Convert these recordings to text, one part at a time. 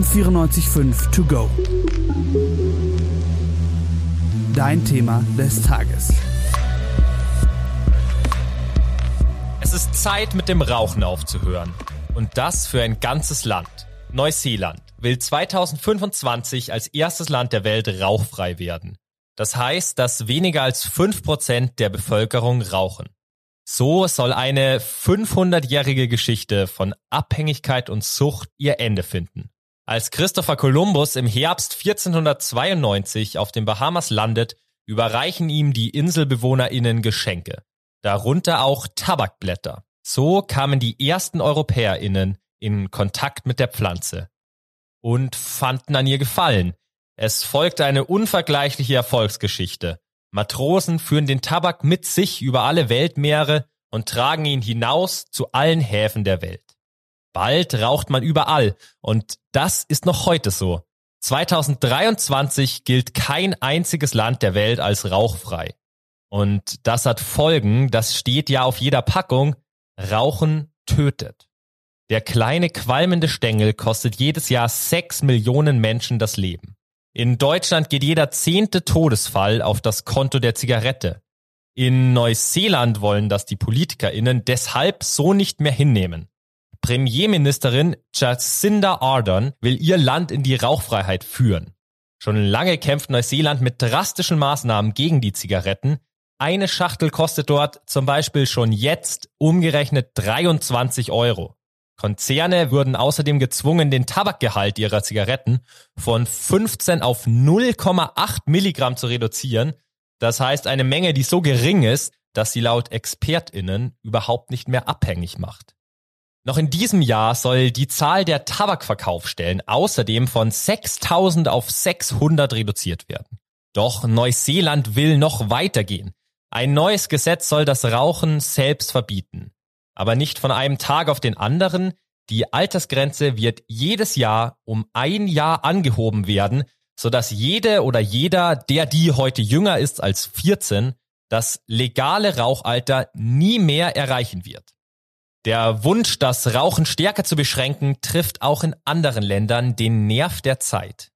am 94.5 To Go. Dein Thema des Tages. Es ist Zeit, mit dem Rauchen aufzuhören. Und das für ein ganzes Land. Neuseeland will 2025 als erstes Land der Welt rauchfrei werden. Das heißt, dass weniger als 5% der Bevölkerung rauchen. So soll eine 500-jährige Geschichte von Abhängigkeit und Sucht ihr Ende finden. Als Christopher Columbus im Herbst 1492 auf den Bahamas landet, überreichen ihm die Inselbewohnerinnen Geschenke, darunter auch Tabakblätter. So kamen die ersten Europäerinnen in Kontakt mit der Pflanze und fanden an ihr Gefallen. Es folgte eine unvergleichliche Erfolgsgeschichte. Matrosen führen den Tabak mit sich über alle Weltmeere und tragen ihn hinaus zu allen Häfen der Welt. Bald raucht man überall und das ist noch heute so. 2023 gilt kein einziges Land der Welt als rauchfrei. Und das hat Folgen, das steht ja auf jeder Packung, Rauchen tötet. Der kleine qualmende Stängel kostet jedes Jahr sechs Millionen Menschen das Leben. In Deutschland geht jeder zehnte Todesfall auf das Konto der Zigarette. In Neuseeland wollen das die PolitikerInnen deshalb so nicht mehr hinnehmen. Premierministerin Jacinda Ardern will ihr Land in die Rauchfreiheit führen. Schon lange kämpft Neuseeland mit drastischen Maßnahmen gegen die Zigaretten. Eine Schachtel kostet dort zum Beispiel schon jetzt umgerechnet 23 Euro. Konzerne würden außerdem gezwungen, den Tabakgehalt ihrer Zigaretten von 15 auf 0,8 Milligramm zu reduzieren. Das heißt eine Menge, die so gering ist, dass sie laut ExpertInnen überhaupt nicht mehr abhängig macht. Noch in diesem Jahr soll die Zahl der Tabakverkaufsstellen außerdem von 6000 auf 600 reduziert werden. Doch Neuseeland will noch weitergehen. Ein neues Gesetz soll das Rauchen selbst verbieten aber nicht von einem Tag auf den anderen. Die Altersgrenze wird jedes Jahr um ein Jahr angehoben werden, sodass jede oder jeder, der die heute jünger ist als 14, das legale Rauchalter nie mehr erreichen wird. Der Wunsch, das Rauchen stärker zu beschränken, trifft auch in anderen Ländern den Nerv der Zeit.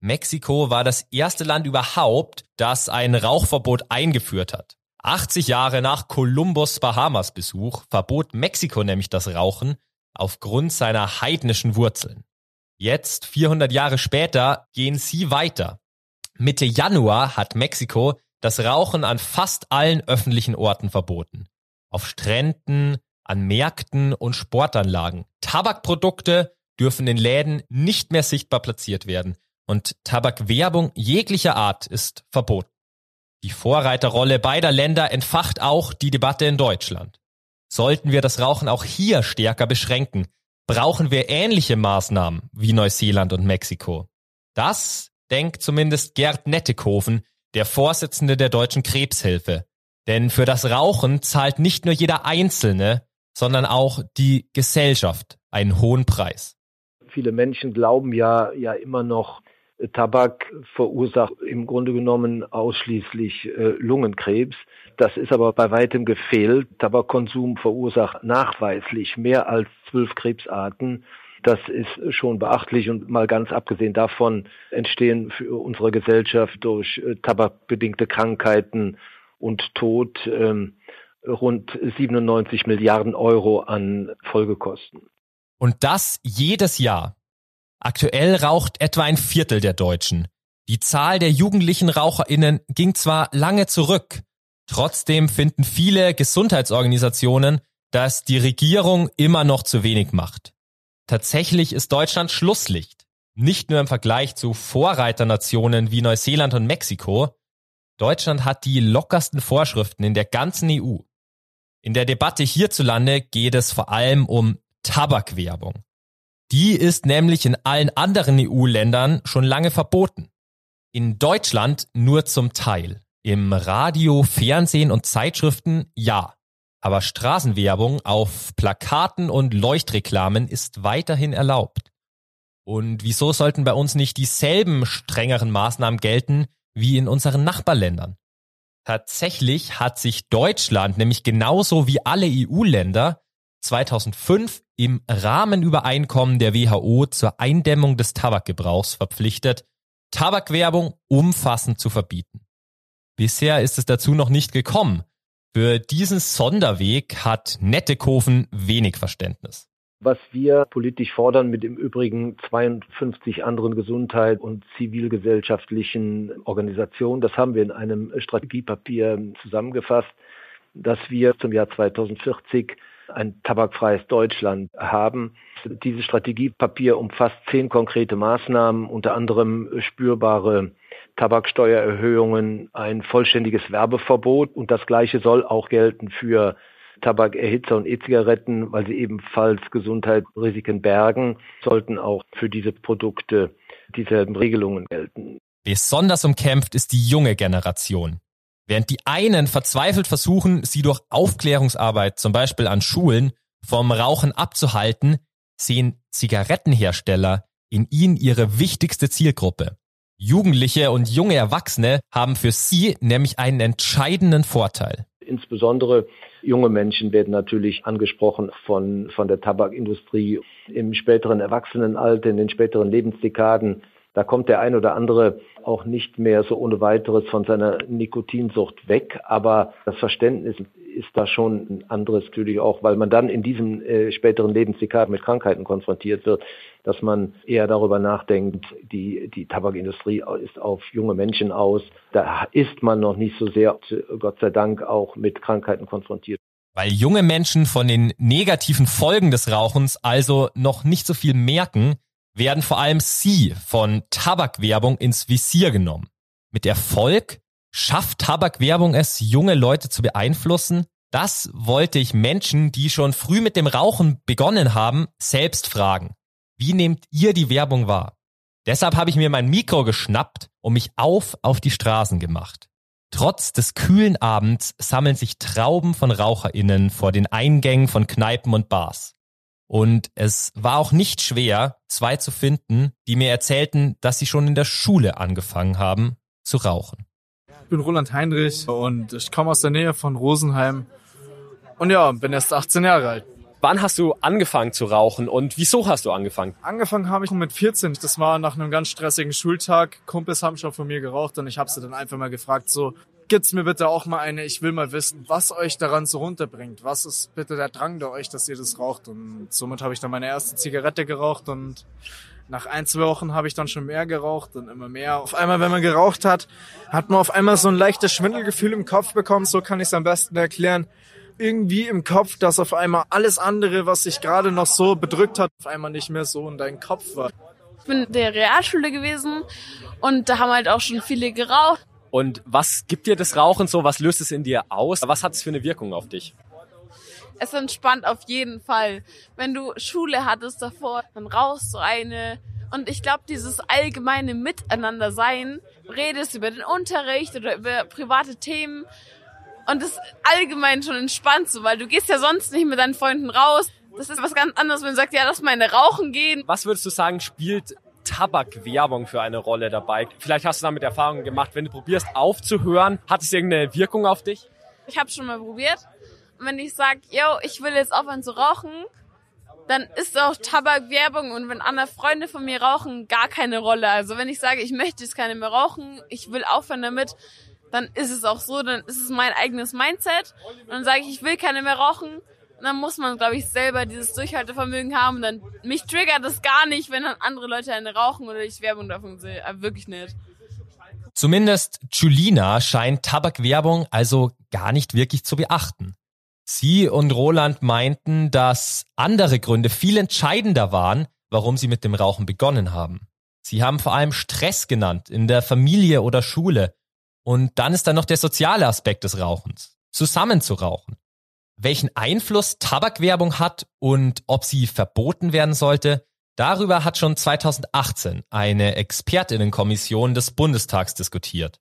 Mexiko war das erste Land überhaupt, das ein Rauchverbot eingeführt hat. 80 Jahre nach Kolumbus Bahamas Besuch verbot Mexiko nämlich das Rauchen aufgrund seiner heidnischen Wurzeln. Jetzt, 400 Jahre später, gehen sie weiter. Mitte Januar hat Mexiko das Rauchen an fast allen öffentlichen Orten verboten. Auf Stränden, an Märkten und Sportanlagen. Tabakprodukte dürfen in Läden nicht mehr sichtbar platziert werden und Tabakwerbung jeglicher Art ist verboten. Die Vorreiterrolle beider Länder entfacht auch die Debatte in Deutschland. Sollten wir das Rauchen auch hier stärker beschränken, brauchen wir ähnliche Maßnahmen wie Neuseeland und Mexiko. Das denkt zumindest Gerd Nettekoven, der Vorsitzende der Deutschen Krebshilfe. Denn für das Rauchen zahlt nicht nur jeder Einzelne, sondern auch die Gesellschaft einen hohen Preis. Viele Menschen glauben ja, ja immer noch, Tabak verursacht im Grunde genommen ausschließlich äh, Lungenkrebs. Das ist aber bei weitem gefehlt. Tabakkonsum verursacht nachweislich mehr als zwölf Krebsarten. Das ist schon beachtlich und mal ganz abgesehen davon entstehen für unsere Gesellschaft durch äh, tabakbedingte Krankheiten und Tod ähm, rund 97 Milliarden Euro an Folgekosten. Und das jedes Jahr. Aktuell raucht etwa ein Viertel der Deutschen. Die Zahl der jugendlichen Raucherinnen ging zwar lange zurück, trotzdem finden viele Gesundheitsorganisationen, dass die Regierung immer noch zu wenig macht. Tatsächlich ist Deutschland Schlusslicht, nicht nur im Vergleich zu Vorreiternationen wie Neuseeland und Mexiko. Deutschland hat die lockersten Vorschriften in der ganzen EU. In der Debatte hierzulande geht es vor allem um Tabakwerbung. Die ist nämlich in allen anderen EU-Ländern schon lange verboten. In Deutschland nur zum Teil. Im Radio, Fernsehen und Zeitschriften ja. Aber Straßenwerbung auf Plakaten und Leuchtreklamen ist weiterhin erlaubt. Und wieso sollten bei uns nicht dieselben strengeren Maßnahmen gelten wie in unseren Nachbarländern? Tatsächlich hat sich Deutschland nämlich genauso wie alle EU-Länder 2005 im Rahmenübereinkommen der WHO zur Eindämmung des Tabakgebrauchs verpflichtet, Tabakwerbung umfassend zu verbieten. Bisher ist es dazu noch nicht gekommen. Für diesen Sonderweg hat Nettekofen wenig Verständnis. Was wir politisch fordern mit im Übrigen 52 anderen Gesundheit- und zivilgesellschaftlichen Organisationen, das haben wir in einem Strategiepapier zusammengefasst, dass wir zum Jahr 2040 ein tabakfreies Deutschland haben. Dieses Strategiepapier umfasst zehn konkrete Maßnahmen, unter anderem spürbare Tabaksteuererhöhungen, ein vollständiges Werbeverbot und das Gleiche soll auch gelten für Tabakerhitzer und E-Zigaretten, weil sie ebenfalls Gesundheitsrisiken bergen, sollten auch für diese Produkte dieselben Regelungen gelten. Besonders umkämpft ist die junge Generation. Während die einen verzweifelt versuchen, sie durch Aufklärungsarbeit, zum Beispiel an Schulen, vom Rauchen abzuhalten, sehen Zigarettenhersteller in ihnen ihre wichtigste Zielgruppe. Jugendliche und junge Erwachsene haben für sie nämlich einen entscheidenden Vorteil. Insbesondere junge Menschen werden natürlich angesprochen von, von der Tabakindustrie im späteren Erwachsenenalter, in den späteren Lebensdekaden da kommt der ein oder andere auch nicht mehr so ohne weiteres von seiner Nikotinsucht weg. Aber das Verständnis ist da schon ein anderes natürlich auch, weil man dann in diesem äh, späteren Lebensdekaden mit Krankheiten konfrontiert wird, dass man eher darüber nachdenkt, die, die Tabakindustrie ist auf junge Menschen aus. Da ist man noch nicht so sehr, Gott sei Dank, auch mit Krankheiten konfrontiert. Weil junge Menschen von den negativen Folgen des Rauchens also noch nicht so viel merken, werden vor allem sie von Tabakwerbung ins Visier genommen. Mit Erfolg schafft Tabakwerbung es, junge Leute zu beeinflussen? Das wollte ich Menschen, die schon früh mit dem Rauchen begonnen haben, selbst fragen. Wie nehmt ihr die Werbung wahr? Deshalb habe ich mir mein Mikro geschnappt und mich auf auf die Straßen gemacht. Trotz des kühlen Abends sammeln sich Trauben von RaucherInnen vor den Eingängen von Kneipen und Bars. Und es war auch nicht schwer, zwei zu finden, die mir erzählten, dass sie schon in der Schule angefangen haben zu rauchen. Ich bin Roland Heinrich und ich komme aus der Nähe von Rosenheim. Und ja, bin erst 18 Jahre alt. Wann hast du angefangen zu rauchen und wieso hast du angefangen? Angefangen habe ich mit 14. Das war nach einem ganz stressigen Schultag. Kumpels haben schon von mir geraucht und ich habe sie dann einfach mal gefragt, so, gibt's mir bitte auch mal eine, ich will mal wissen, was euch daran so runterbringt. Was ist bitte der Drang der euch, dass ihr das raucht? Und somit habe ich dann meine erste Zigarette geraucht und nach ein, zwei Wochen habe ich dann schon mehr geraucht und immer mehr. Auf einmal, wenn man geraucht hat, hat man auf einmal so ein leichtes Schwindelgefühl im Kopf bekommen. So kann ich es am besten erklären. Irgendwie im Kopf, dass auf einmal alles andere, was sich gerade noch so bedrückt hat, auf einmal nicht mehr so in deinem Kopf war. Ich bin in der Realschule gewesen und da haben halt auch schon viele geraucht. Und was gibt dir das Rauchen so? Was löst es in dir aus? Was hat es für eine Wirkung auf dich? Es entspannt auf jeden Fall. Wenn du Schule hattest davor, dann rauchst du eine. Und ich glaube, dieses allgemeine Miteinander sein, redest über den Unterricht oder über private Themen. Und das allgemein schon entspannt so, weil du gehst ja sonst nicht mit deinen Freunden raus. Das ist was ganz anderes, wenn du sagst, ja, lass mal eine rauchen gehen. Was würdest du sagen, spielt Tabakwerbung für eine Rolle dabei? Vielleicht hast du damit Erfahrungen gemacht, wenn du probierst aufzuhören, hat es irgendeine Wirkung auf dich? Ich habe schon mal probiert. Und wenn ich sage, yo, ich will jetzt aufhören zu rauchen, dann ist auch Tabakwerbung und wenn andere Freunde von mir rauchen, gar keine Rolle. Also wenn ich sage, ich möchte jetzt keine mehr rauchen, ich will aufhören damit, dann ist es auch so, dann ist es mein eigenes Mindset. Und dann sage ich, ich will keine mehr rauchen dann muss man, glaube ich, selber dieses Durchhaltevermögen haben. dann mich triggert das gar nicht, wenn dann andere Leute eine rauchen oder ich Werbung davon sehe. Aber äh, wirklich nicht. Zumindest Julina scheint Tabakwerbung also gar nicht wirklich zu beachten. Sie und Roland meinten, dass andere Gründe viel entscheidender waren, warum sie mit dem Rauchen begonnen haben. Sie haben vor allem Stress genannt in der Familie oder Schule. Und dann ist da noch der soziale Aspekt des Rauchens. Zusammen zu rauchen. Welchen Einfluss Tabakwerbung hat und ob sie verboten werden sollte, darüber hat schon 2018 eine Expertinnenkommission des Bundestags diskutiert.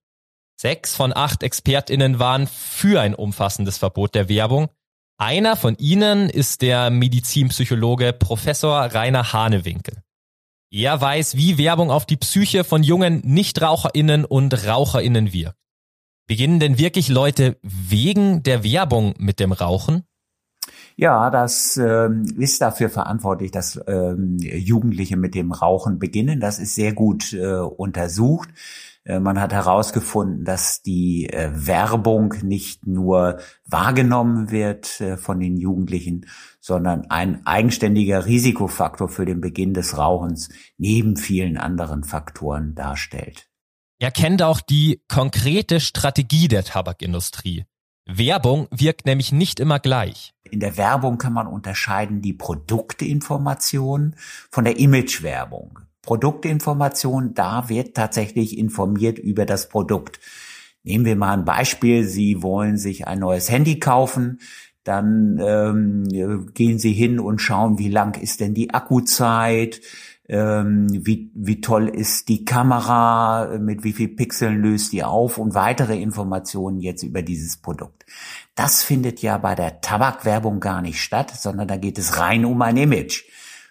Sechs von acht Expertinnen waren für ein umfassendes Verbot der Werbung. Einer von ihnen ist der Medizinpsychologe Professor Rainer Hanewinkel. Er weiß, wie Werbung auf die Psyche von jungen Nichtraucherinnen und Raucherinnen wirkt. Beginnen denn wirklich Leute wegen der Werbung mit dem Rauchen? Ja, das äh, ist dafür verantwortlich, dass äh, Jugendliche mit dem Rauchen beginnen. Das ist sehr gut äh, untersucht. Äh, man hat herausgefunden, dass die äh, Werbung nicht nur wahrgenommen wird äh, von den Jugendlichen, sondern ein eigenständiger Risikofaktor für den Beginn des Rauchens neben vielen anderen Faktoren darstellt. Er kennt auch die konkrete Strategie der Tabakindustrie. Werbung wirkt nämlich nicht immer gleich. In der Werbung kann man unterscheiden die Produktinformation von der Imagewerbung. Produktinformation, da wird tatsächlich informiert über das Produkt. Nehmen wir mal ein Beispiel. Sie wollen sich ein neues Handy kaufen. Dann ähm, gehen Sie hin und schauen, wie lang ist denn die Akkuzeit, ähm, wie, wie toll ist die Kamera, mit wie viel Pixeln löst die auf und weitere Informationen jetzt über dieses Produkt. Das findet ja bei der Tabakwerbung gar nicht statt, sondern da geht es rein um ein Image.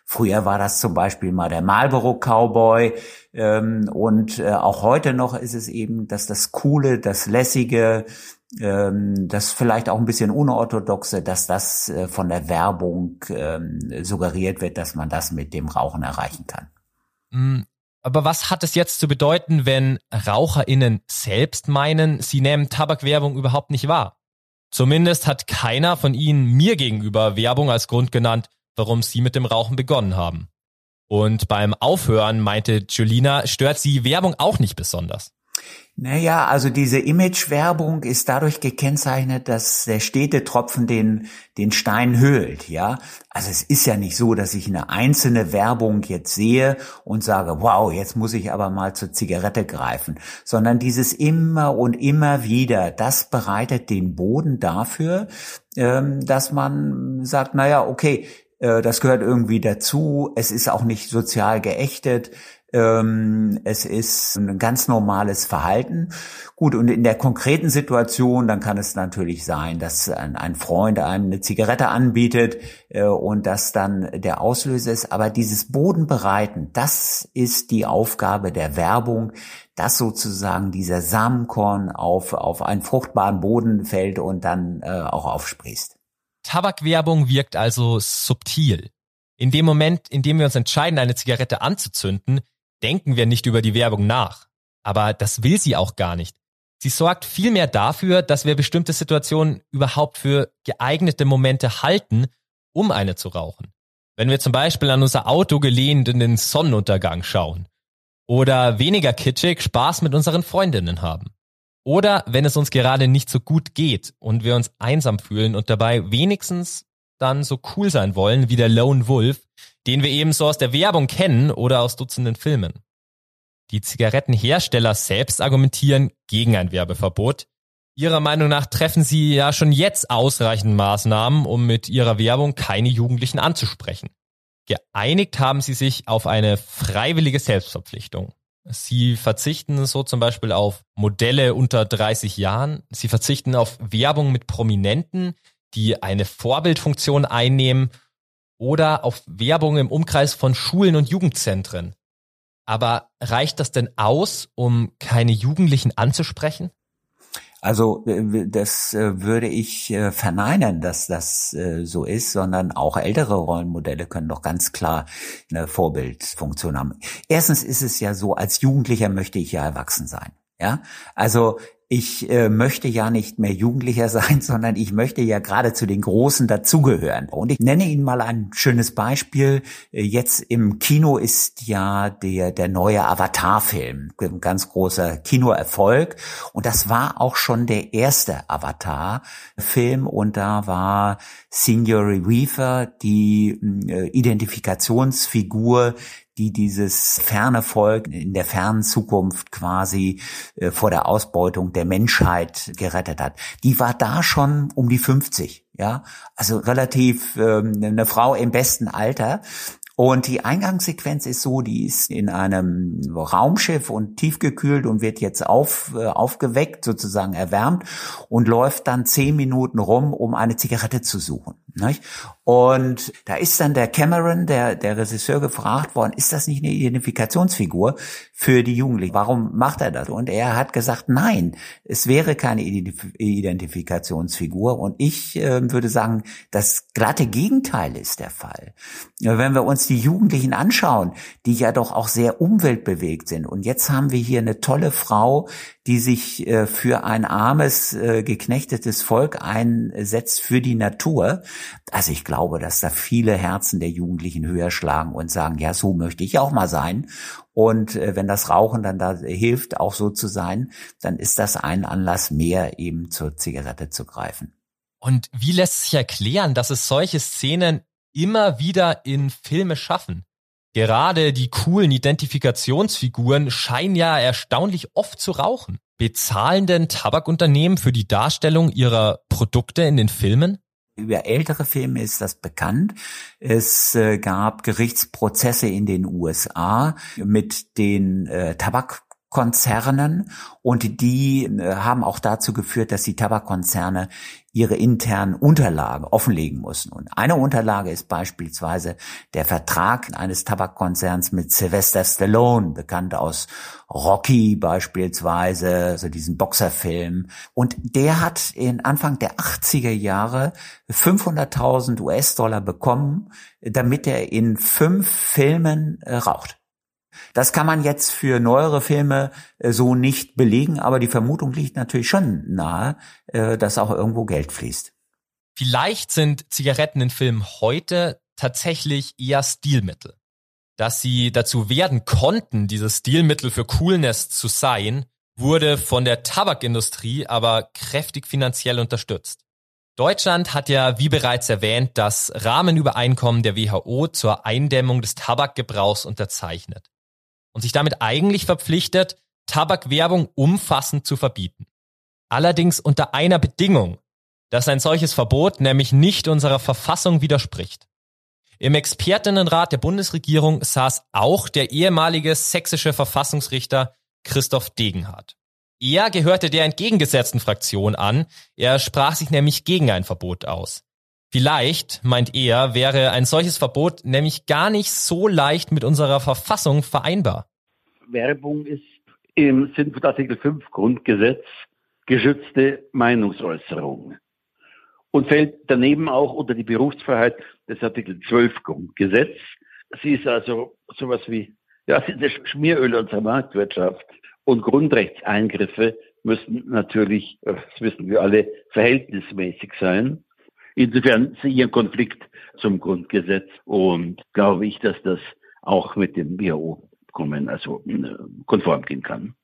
Früher war das zum Beispiel mal der Marlboro Cowboy ähm, und äh, auch heute noch ist es eben, dass das coole, das lässige, ähm, das vielleicht auch ein bisschen unorthodoxe, dass das äh, von der Werbung ähm, suggeriert wird, dass man das mit dem Rauchen erreichen kann. Mm, aber was hat es jetzt zu bedeuten, wenn RaucherInnen selbst meinen, sie nehmen Tabakwerbung überhaupt nicht wahr? Zumindest hat keiner von ihnen mir gegenüber Werbung als Grund genannt, warum sie mit dem Rauchen begonnen haben. Und beim Aufhören meinte Julina, stört sie Werbung auch nicht besonders. Naja, also diese Imagewerbung ist dadurch gekennzeichnet, dass der stete Tropfen den, den Stein höhlt, ja. Also es ist ja nicht so, dass ich eine einzelne Werbung jetzt sehe und sage, wow, jetzt muss ich aber mal zur Zigarette greifen, sondern dieses immer und immer wieder, das bereitet den Boden dafür, ähm, dass man sagt, naja, okay, das gehört irgendwie dazu. Es ist auch nicht sozial geächtet. Ähm, es ist ein ganz normales Verhalten. Gut, und in der konkreten Situation, dann kann es natürlich sein, dass ein, Freund einem eine Zigarette anbietet äh, und das dann der Auslöser ist. Aber dieses Bodenbereiten, das ist die Aufgabe der Werbung, dass sozusagen dieser Samenkorn auf, auf einen fruchtbaren Boden fällt und dann äh, auch aufsprießt. Tabakwerbung wirkt also subtil. In dem Moment, in dem wir uns entscheiden, eine Zigarette anzuzünden, denken wir nicht über die Werbung nach. Aber das will sie auch gar nicht. Sie sorgt vielmehr dafür, dass wir bestimmte Situationen überhaupt für geeignete Momente halten, um eine zu rauchen. Wenn wir zum Beispiel an unser Auto gelehnt in den Sonnenuntergang schauen. Oder weniger kitschig Spaß mit unseren Freundinnen haben. Oder wenn es uns gerade nicht so gut geht und wir uns einsam fühlen und dabei wenigstens dann so cool sein wollen wie der Lone Wolf, den wir eben so aus der Werbung kennen oder aus Dutzenden Filmen. Die Zigarettenhersteller selbst argumentieren gegen ein Werbeverbot. Ihrer Meinung nach treffen sie ja schon jetzt ausreichend Maßnahmen, um mit ihrer Werbung keine Jugendlichen anzusprechen. Geeinigt haben sie sich auf eine freiwillige Selbstverpflichtung. Sie verzichten so zum Beispiel auf Modelle unter 30 Jahren. Sie verzichten auf Werbung mit Prominenten, die eine Vorbildfunktion einnehmen oder auf Werbung im Umkreis von Schulen und Jugendzentren. Aber reicht das denn aus, um keine Jugendlichen anzusprechen? Also äh, das äh, würde ich äh, verneinen, dass das so ist, sondern auch ältere Rollenmodelle können doch ganz klar eine Vorbildfunktion haben. Erstens ist es ja so, als Jugendlicher möchte ich ja erwachsen sein. Ja, also ich äh, möchte ja nicht mehr Jugendlicher sein, sondern ich möchte ja gerade zu den Großen dazugehören. Und ich nenne Ihnen mal ein schönes Beispiel. Äh, jetzt im Kino ist ja der, der neue Avatar-Film, ein ganz großer Kinoerfolg. Und das war auch schon der erste Avatar-Film. Und da war Signori Weaver die äh, Identifikationsfigur die dieses ferne Volk in der fernen Zukunft quasi äh, vor der Ausbeutung der Menschheit gerettet hat. Die war da schon um die 50, ja, also relativ ähm, eine Frau im besten Alter. Und die Eingangssequenz ist so, die ist in einem Raumschiff und tiefgekühlt und wird jetzt auf, äh, aufgeweckt, sozusagen erwärmt und läuft dann zehn Minuten rum, um eine Zigarette zu suchen. Nicht? Und da ist dann der Cameron, der, der Regisseur, gefragt worden, ist das nicht eine Identifikationsfigur für die Jugendlichen? Warum macht er das? Und er hat gesagt, nein, es wäre keine Identifikationsfigur. Und ich äh, würde sagen, das glatte Gegenteil ist der Fall. Wenn wir uns die Jugendlichen anschauen, die ja doch auch sehr umweltbewegt sind. Und jetzt haben wir hier eine tolle Frau, die sich äh, für ein armes, äh, geknechtetes Volk einsetzt, für die Natur. Also ich glaube, dass da viele Herzen der Jugendlichen höher schlagen und sagen, ja, so möchte ich auch mal sein. Und äh, wenn das Rauchen dann da hilft, auch so zu sein, dann ist das ein Anlass mehr, eben zur Zigarette zu greifen. Und wie lässt sich erklären, dass es solche Szenen immer wieder in Filme schaffen? Gerade die coolen Identifikationsfiguren scheinen ja erstaunlich oft zu rauchen. Bezahlen denn Tabakunternehmen für die Darstellung ihrer Produkte in den Filmen? Über ältere Filme ist das bekannt. Es äh, gab Gerichtsprozesse in den USA mit den äh, Tabak Konzernen und die äh, haben auch dazu geführt, dass die Tabakkonzerne ihre internen Unterlagen offenlegen mussten. Und eine Unterlage ist beispielsweise der Vertrag eines Tabakkonzerns mit Sylvester Stallone, bekannt aus Rocky beispielsweise, also diesen Boxerfilm. Und der hat in Anfang der 80er Jahre 500.000 US-Dollar bekommen, damit er in fünf Filmen äh, raucht. Das kann man jetzt für neuere Filme äh, so nicht belegen, aber die Vermutung liegt natürlich schon nahe, äh, dass auch irgendwo Geld fließt. Vielleicht sind Zigaretten in Filmen heute tatsächlich eher Stilmittel. Dass sie dazu werden konnten, dieses Stilmittel für Coolness zu sein, wurde von der Tabakindustrie aber kräftig finanziell unterstützt. Deutschland hat ja, wie bereits erwähnt, das Rahmenübereinkommen der WHO zur Eindämmung des Tabakgebrauchs unterzeichnet und sich damit eigentlich verpflichtet, Tabakwerbung umfassend zu verbieten. Allerdings unter einer Bedingung, dass ein solches Verbot nämlich nicht unserer Verfassung widerspricht. Im Expertinnenrat der Bundesregierung saß auch der ehemalige sächsische Verfassungsrichter Christoph Degenhardt. Er gehörte der entgegengesetzten Fraktion an, er sprach sich nämlich gegen ein Verbot aus. Vielleicht, meint er, wäre ein solches Verbot nämlich gar nicht so leicht mit unserer Verfassung vereinbar. Werbung ist im Sinn von Artikel 5 Grundgesetz geschützte Meinungsäußerung und fällt daneben auch unter die Berufsfreiheit des Artikel 12 Grundgesetz. Sie ist also sowas wie, ja, sie ist das Schmieröl unserer Marktwirtschaft und Grundrechtseingriffe müssen natürlich, das wissen wir alle, verhältnismäßig sein. Insofern sehe ich einen Konflikt zum Grundgesetz und glaube ich, dass das auch mit dem WHO-Kommen also äh, konform gehen kann.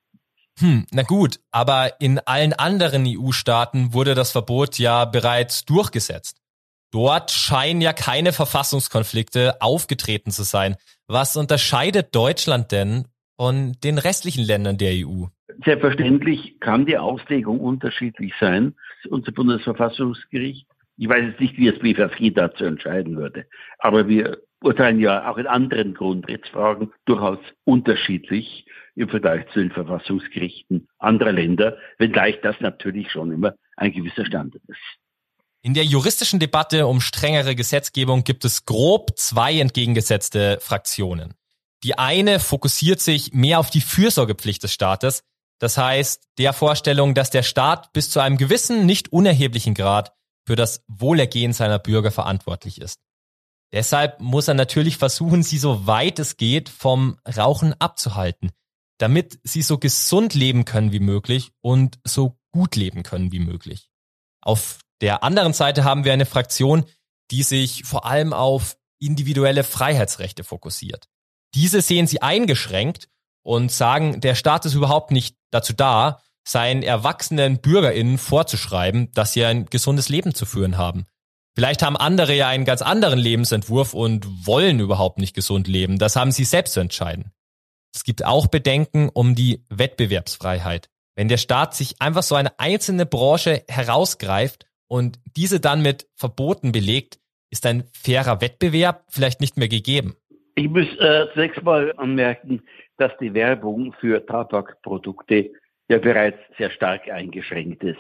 Hm, na gut, aber in allen anderen EU-Staaten wurde das Verbot ja bereits durchgesetzt. Dort scheinen ja keine Verfassungskonflikte aufgetreten zu sein. Was unterscheidet Deutschland denn von den restlichen Ländern der EU? Selbstverständlich kann die Auslegung unterschiedlich sein. Unser Bundesverfassungsgericht ich weiß jetzt nicht, wie das BFFG dazu entscheiden würde. Aber wir urteilen ja auch in anderen Grundrechtsfragen durchaus unterschiedlich im Vergleich zu den Verfassungsgerichten anderer Länder, wenngleich das natürlich schon immer ein gewisser Standard ist. In der juristischen Debatte um strengere Gesetzgebung gibt es grob zwei entgegengesetzte Fraktionen. Die eine fokussiert sich mehr auf die Fürsorgepflicht des Staates, das heißt der Vorstellung, dass der Staat bis zu einem gewissen, nicht unerheblichen Grad für das Wohlergehen seiner Bürger verantwortlich ist. Deshalb muss er natürlich versuchen, sie so weit es geht vom Rauchen abzuhalten, damit sie so gesund leben können wie möglich und so gut leben können wie möglich. Auf der anderen Seite haben wir eine Fraktion, die sich vor allem auf individuelle Freiheitsrechte fokussiert. Diese sehen sie eingeschränkt und sagen, der Staat ist überhaupt nicht dazu da, seinen erwachsenen BürgerInnen vorzuschreiben, dass sie ein gesundes Leben zu führen haben. Vielleicht haben andere ja einen ganz anderen Lebensentwurf und wollen überhaupt nicht gesund leben. Das haben sie selbst zu entscheiden. Es gibt auch Bedenken um die Wettbewerbsfreiheit. Wenn der Staat sich einfach so eine einzelne Branche herausgreift und diese dann mit Verboten belegt, ist ein fairer Wettbewerb vielleicht nicht mehr gegeben. Ich muss äh, zunächst mal anmerken, dass die Werbung für Tabakprodukte ja bereits sehr stark eingeschränkt ist.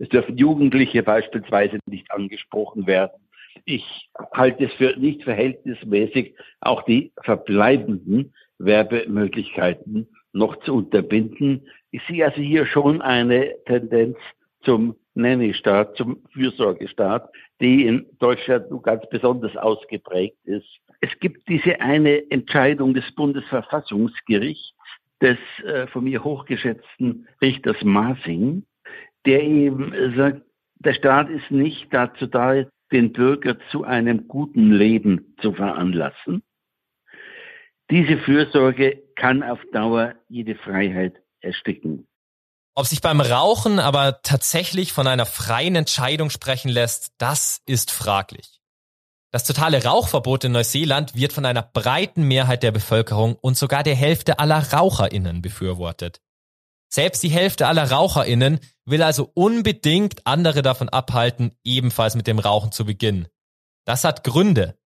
Es dürfen Jugendliche beispielsweise nicht angesprochen werden. Ich halte es für nicht verhältnismäßig, auch die verbleibenden Werbemöglichkeiten noch zu unterbinden. Ich sehe also hier schon eine Tendenz zum Nanny-Staat, zum Fürsorgestaat, die in Deutschland nun ganz besonders ausgeprägt ist. Es gibt diese eine Entscheidung des Bundesverfassungsgerichts, des äh, von mir hochgeschätzten Richters Masing, der eben sagt, der Staat ist nicht dazu da, den Bürger zu einem guten Leben zu veranlassen. Diese Fürsorge kann auf Dauer jede Freiheit ersticken. Ob sich beim Rauchen aber tatsächlich von einer freien Entscheidung sprechen lässt, das ist fraglich. Das totale Rauchverbot in Neuseeland wird von einer breiten Mehrheit der Bevölkerung und sogar der Hälfte aller Raucherinnen befürwortet. Selbst die Hälfte aller Raucherinnen will also unbedingt andere davon abhalten, ebenfalls mit dem Rauchen zu beginnen. Das hat Gründe.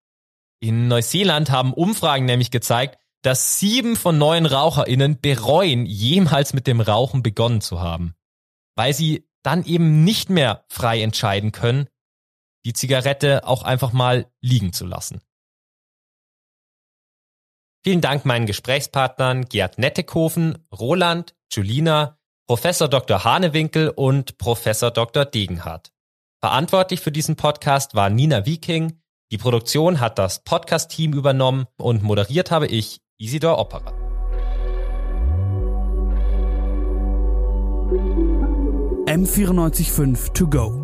In Neuseeland haben Umfragen nämlich gezeigt, dass sieben von neun RaucherInnen bereuen, jemals mit dem Rauchen begonnen zu haben. Weil sie dann eben nicht mehr frei entscheiden können, die Zigarette auch einfach mal liegen zu lassen. Vielen Dank meinen Gesprächspartnern Gerd Nettekofen, Roland, Julina, Professor Dr. Hanewinkel und Professor Dr. Degenhardt. Verantwortlich für diesen Podcast war Nina Viking. Die Produktion hat das Podcast-Team übernommen und moderiert habe ich, Isidor Opera. M945 to go.